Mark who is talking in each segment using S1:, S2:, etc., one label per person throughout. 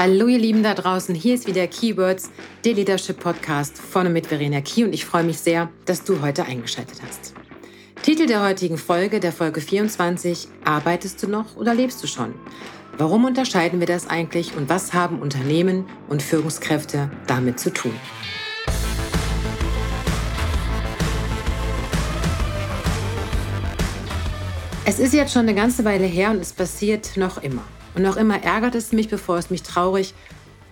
S1: Hallo ihr Lieben da draußen, hier ist wieder Keywords, der Leadership Podcast von und mit Verena Key und ich freue mich sehr, dass du heute eingeschaltet hast. Titel der heutigen Folge, der Folge 24, Arbeitest du noch oder lebst du schon? Warum unterscheiden wir das eigentlich und was haben Unternehmen und Führungskräfte damit zu tun? Es ist jetzt schon eine ganze Weile her und es passiert noch immer. Und noch immer ärgert es mich, bevor es mich traurig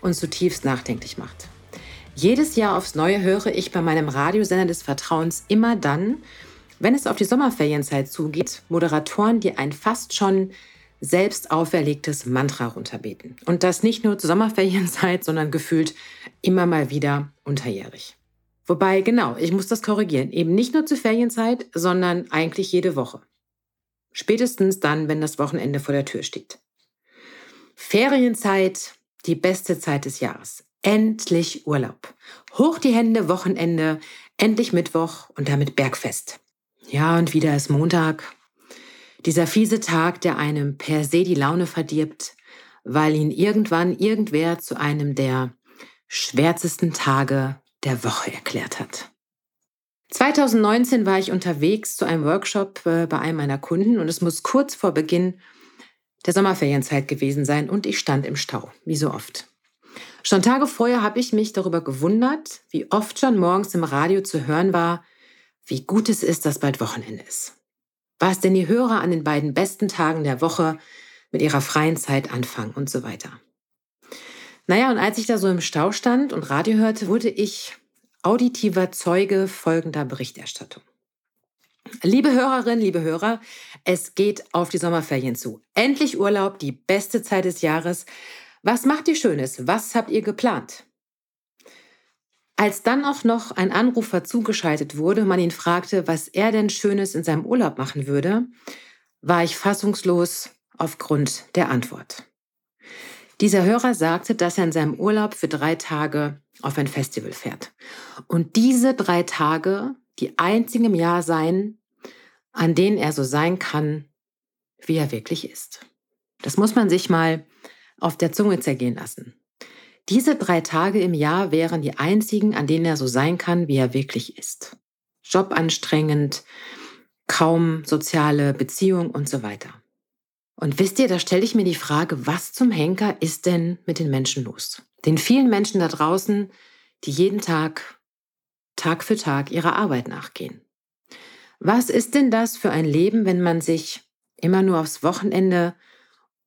S1: und zutiefst nachdenklich macht. Jedes Jahr aufs Neue höre ich bei meinem Radiosender des Vertrauens immer dann, wenn es auf die Sommerferienzeit zugeht, Moderatoren, die ein fast schon selbst auferlegtes Mantra runterbeten. Und das nicht nur zur Sommerferienzeit, sondern gefühlt immer mal wieder unterjährig. Wobei, genau, ich muss das korrigieren. Eben nicht nur zur Ferienzeit, sondern eigentlich jede Woche. Spätestens dann, wenn das Wochenende vor der Tür steht. Ferienzeit, die beste Zeit des Jahres. Endlich Urlaub. Hoch die Hände, Wochenende, endlich Mittwoch und damit Bergfest. Ja, und wieder ist Montag. Dieser fiese Tag, der einem per se die Laune verdirbt, weil ihn irgendwann irgendwer zu einem der schwärzesten Tage der Woche erklärt hat. 2019 war ich unterwegs zu einem Workshop äh, bei einem meiner Kunden und es muss kurz vor Beginn der Sommerferienzeit gewesen sein und ich stand im Stau, wie so oft. Schon Tage vorher habe ich mich darüber gewundert, wie oft schon morgens im Radio zu hören war, wie gut es ist, dass bald Wochenende ist. Was denn die Hörer an den beiden besten Tagen der Woche mit ihrer freien Zeit anfangen und so weiter. Naja, und als ich da so im Stau stand und Radio hörte, wurde ich auditiver Zeuge folgender Berichterstattung. Liebe Hörerinnen, liebe Hörer, es geht auf die Sommerferien zu. Endlich Urlaub, die beste Zeit des Jahres. Was macht ihr Schönes? Was habt ihr geplant? Als dann auch noch ein Anrufer zugeschaltet wurde, man ihn fragte, was er denn Schönes in seinem Urlaub machen würde, war ich fassungslos aufgrund der Antwort. Dieser Hörer sagte, dass er in seinem Urlaub für drei Tage auf ein Festival fährt. Und diese drei Tage die einzigen im Jahr seien, an denen er so sein kann, wie er wirklich ist. Das muss man sich mal auf der Zunge zergehen lassen. Diese drei Tage im Jahr wären die einzigen, an denen er so sein kann, wie er wirklich ist. Job anstrengend, kaum soziale Beziehung und so weiter. Und wisst ihr, da stelle ich mir die Frage, was zum Henker ist denn mit den Menschen los? Den vielen Menschen da draußen, die jeden Tag Tag für Tag ihrer Arbeit nachgehen. Was ist denn das für ein Leben, wenn man sich immer nur aufs Wochenende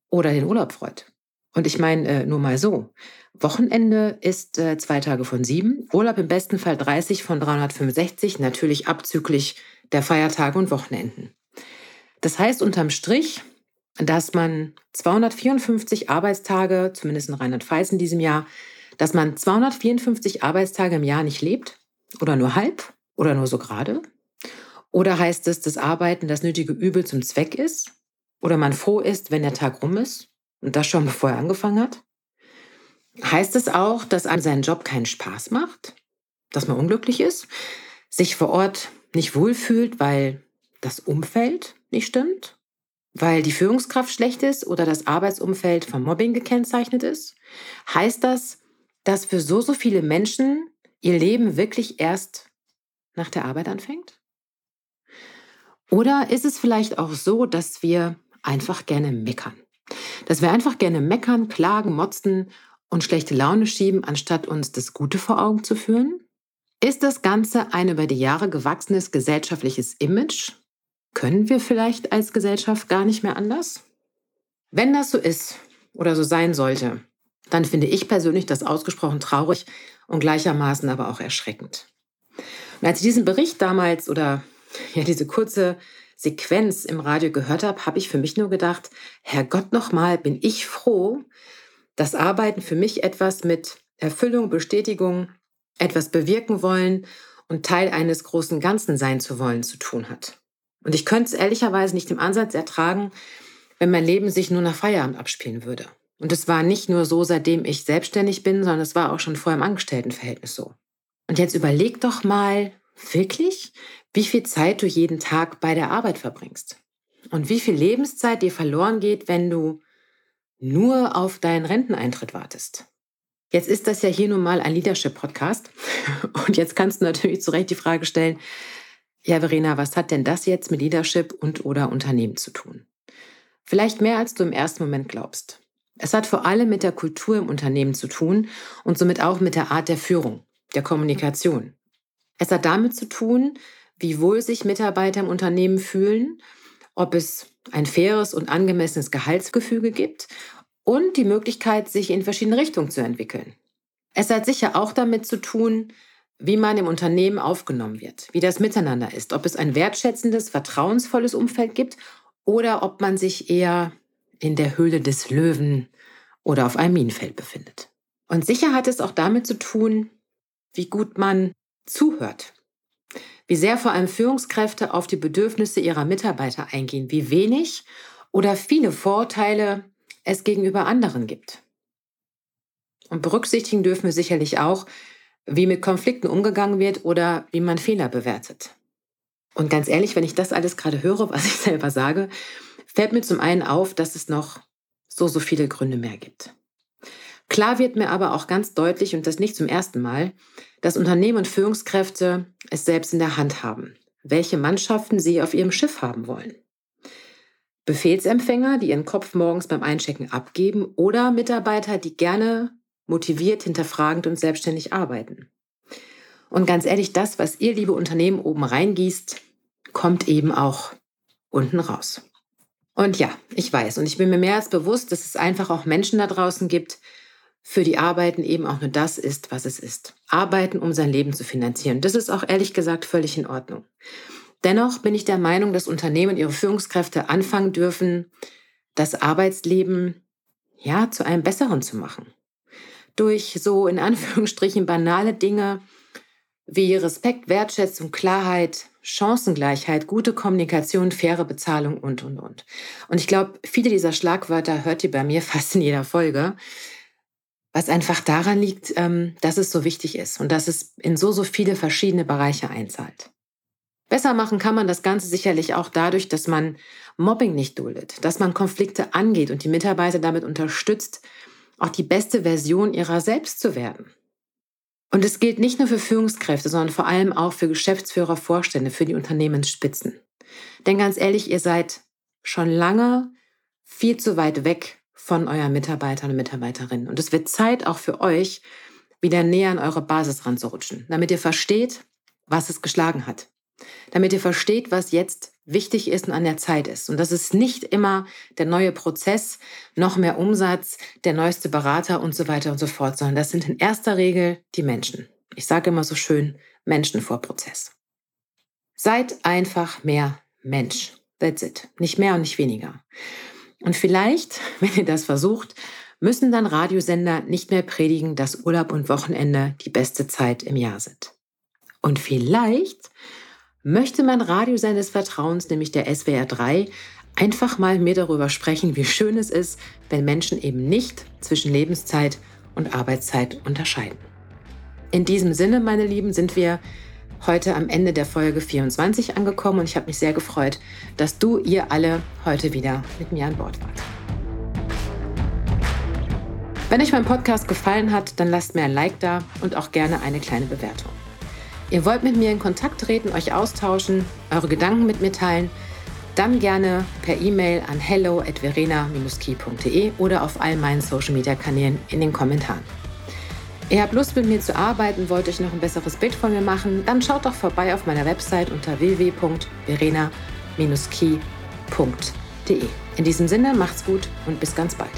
S1: oder den Urlaub freut? Und ich meine äh, nur mal so. Wochenende ist äh, zwei Tage von sieben, Urlaub im besten Fall 30 von 365, natürlich abzüglich der Feiertage und Wochenenden. Das heißt unterm Strich, dass man 254 Arbeitstage, zumindest in Rheinland-Pfalz in diesem Jahr, dass man 254 Arbeitstage im Jahr nicht lebt oder nur halb? Oder nur so gerade? Oder heißt es, dass Arbeiten das nötige Übel zum Zweck ist? Oder man froh ist, wenn der Tag rum ist? Und das schon bevor er angefangen hat? Heißt es auch, dass einem sein Job keinen Spaß macht? Dass man unglücklich ist? Sich vor Ort nicht wohlfühlt, weil das Umfeld nicht stimmt? Weil die Führungskraft schlecht ist oder das Arbeitsumfeld vom Mobbing gekennzeichnet ist? Heißt das, dass für so, so viele Menschen ihr Leben wirklich erst nach der Arbeit anfängt? Oder ist es vielleicht auch so, dass wir einfach gerne meckern? Dass wir einfach gerne meckern, klagen, motzen und schlechte Laune schieben, anstatt uns das Gute vor Augen zu führen? Ist das Ganze ein über die Jahre gewachsenes gesellschaftliches Image? Können wir vielleicht als Gesellschaft gar nicht mehr anders? Wenn das so ist oder so sein sollte, dann finde ich persönlich das ausgesprochen traurig und gleichermaßen aber auch erschreckend. Und als ich diesen Bericht damals oder ja diese kurze Sequenz im Radio gehört habe, habe ich für mich nur gedacht, Herrgott nochmal, bin ich froh, dass Arbeiten für mich etwas mit Erfüllung, Bestätigung, etwas bewirken wollen und Teil eines großen Ganzen sein zu wollen zu tun hat. Und ich könnte es ehrlicherweise nicht im Ansatz ertragen, wenn mein Leben sich nur nach Feierabend abspielen würde. Und es war nicht nur so, seitdem ich selbstständig bin, sondern es war auch schon vorher im Angestelltenverhältnis so. Und jetzt überleg doch mal wirklich, wie viel Zeit du jeden Tag bei der Arbeit verbringst. Und wie viel Lebenszeit dir verloren geht, wenn du nur auf deinen Renteneintritt wartest. Jetzt ist das ja hier nun mal ein Leadership-Podcast. Und jetzt kannst du natürlich zu Recht die Frage stellen, ja, Verena, was hat denn das jetzt mit Leadership und oder Unternehmen zu tun? Vielleicht mehr, als du im ersten Moment glaubst. Es hat vor allem mit der Kultur im Unternehmen zu tun und somit auch mit der Art der Führung, der Kommunikation. Es hat damit zu tun, wie wohl sich Mitarbeiter im Unternehmen fühlen, ob es ein faires und angemessenes Gehaltsgefüge gibt und die Möglichkeit, sich in verschiedene Richtungen zu entwickeln. Es hat sicher auch damit zu tun, wie man im Unternehmen aufgenommen wird, wie das Miteinander ist, ob es ein wertschätzendes, vertrauensvolles Umfeld gibt oder ob man sich eher in der Höhle des Löwen oder auf einem Minenfeld befindet. Und sicher hat es auch damit zu tun, wie gut man zuhört, wie sehr vor allem Führungskräfte auf die Bedürfnisse ihrer Mitarbeiter eingehen, wie wenig oder viele Vorteile es gegenüber anderen gibt. Und berücksichtigen dürfen wir sicherlich auch, wie mit Konflikten umgegangen wird oder wie man Fehler bewertet. Und ganz ehrlich, wenn ich das alles gerade höre, was ich selber sage, fällt mir zum einen auf, dass es noch so, so viele Gründe mehr gibt. Klar wird mir aber auch ganz deutlich, und das nicht zum ersten Mal, dass Unternehmen und Führungskräfte es selbst in der Hand haben, welche Mannschaften sie auf ihrem Schiff haben wollen. Befehlsempfänger, die ihren Kopf morgens beim Einchecken abgeben oder Mitarbeiter, die gerne motiviert, hinterfragend und selbstständig arbeiten. Und ganz ehrlich, das, was ihr, liebe Unternehmen, oben reingießt, kommt eben auch unten raus. Und ja, ich weiß und ich bin mir mehr als bewusst, dass es einfach auch Menschen da draußen gibt, für die Arbeiten eben auch nur das ist, was es ist. Arbeiten, um sein Leben zu finanzieren. Das ist auch ehrlich gesagt völlig in Ordnung. Dennoch bin ich der Meinung, dass Unternehmen ihre Führungskräfte anfangen dürfen, das Arbeitsleben ja zu einem besseren zu machen. Durch so in Anführungsstrichen banale Dinge wie Respekt, Wertschätzung, Klarheit, Chancengleichheit, gute Kommunikation, faire Bezahlung und, und, und. Und ich glaube, viele dieser Schlagwörter hört ihr bei mir fast in jeder Folge, was einfach daran liegt, ähm, dass es so wichtig ist und dass es in so, so viele verschiedene Bereiche einzahlt. Besser machen kann man das Ganze sicherlich auch dadurch, dass man Mobbing nicht duldet, dass man Konflikte angeht und die Mitarbeiter damit unterstützt, auch die beste Version ihrer selbst zu werden. Und es gilt nicht nur für Führungskräfte, sondern vor allem auch für Geschäftsführer, Vorstände, für die Unternehmensspitzen. Denn ganz ehrlich, ihr seid schon lange viel zu weit weg von euren Mitarbeitern und Mitarbeiterinnen. Und es wird Zeit auch für euch, wieder näher an eure Basis ranzurutschen, damit ihr versteht, was es geschlagen hat damit ihr versteht, was jetzt wichtig ist und an der Zeit ist. Und das ist nicht immer der neue Prozess, noch mehr Umsatz, der neueste Berater und so weiter und so fort, sondern das sind in erster Regel die Menschen. Ich sage immer so schön, Menschen vor Prozess. Seid einfach mehr Mensch. That's it. Nicht mehr und nicht weniger. Und vielleicht, wenn ihr das versucht, müssen dann Radiosender nicht mehr predigen, dass Urlaub und Wochenende die beste Zeit im Jahr sind. Und vielleicht möchte mein Radio seines Vertrauens, nämlich der SWR 3, einfach mal mehr darüber sprechen, wie schön es ist, wenn Menschen eben nicht zwischen Lebenszeit und Arbeitszeit unterscheiden. In diesem Sinne, meine Lieben, sind wir heute am Ende der Folge 24 angekommen und ich habe mich sehr gefreut, dass du, ihr alle heute wieder mit mir an Bord wart. Wenn euch mein Podcast gefallen hat, dann lasst mir ein Like da und auch gerne eine kleine Bewertung. Ihr wollt mit mir in Kontakt treten, euch austauschen, eure Gedanken mit mir teilen, dann gerne per E-Mail an hello at verena-key.de oder auf all meinen Social Media Kanälen in den Kommentaren. Ihr habt Lust mit mir zu arbeiten, wollt euch noch ein besseres Bild von mir machen, dann schaut doch vorbei auf meiner Website unter www.verena-key.de. In diesem Sinne macht's gut und bis ganz bald.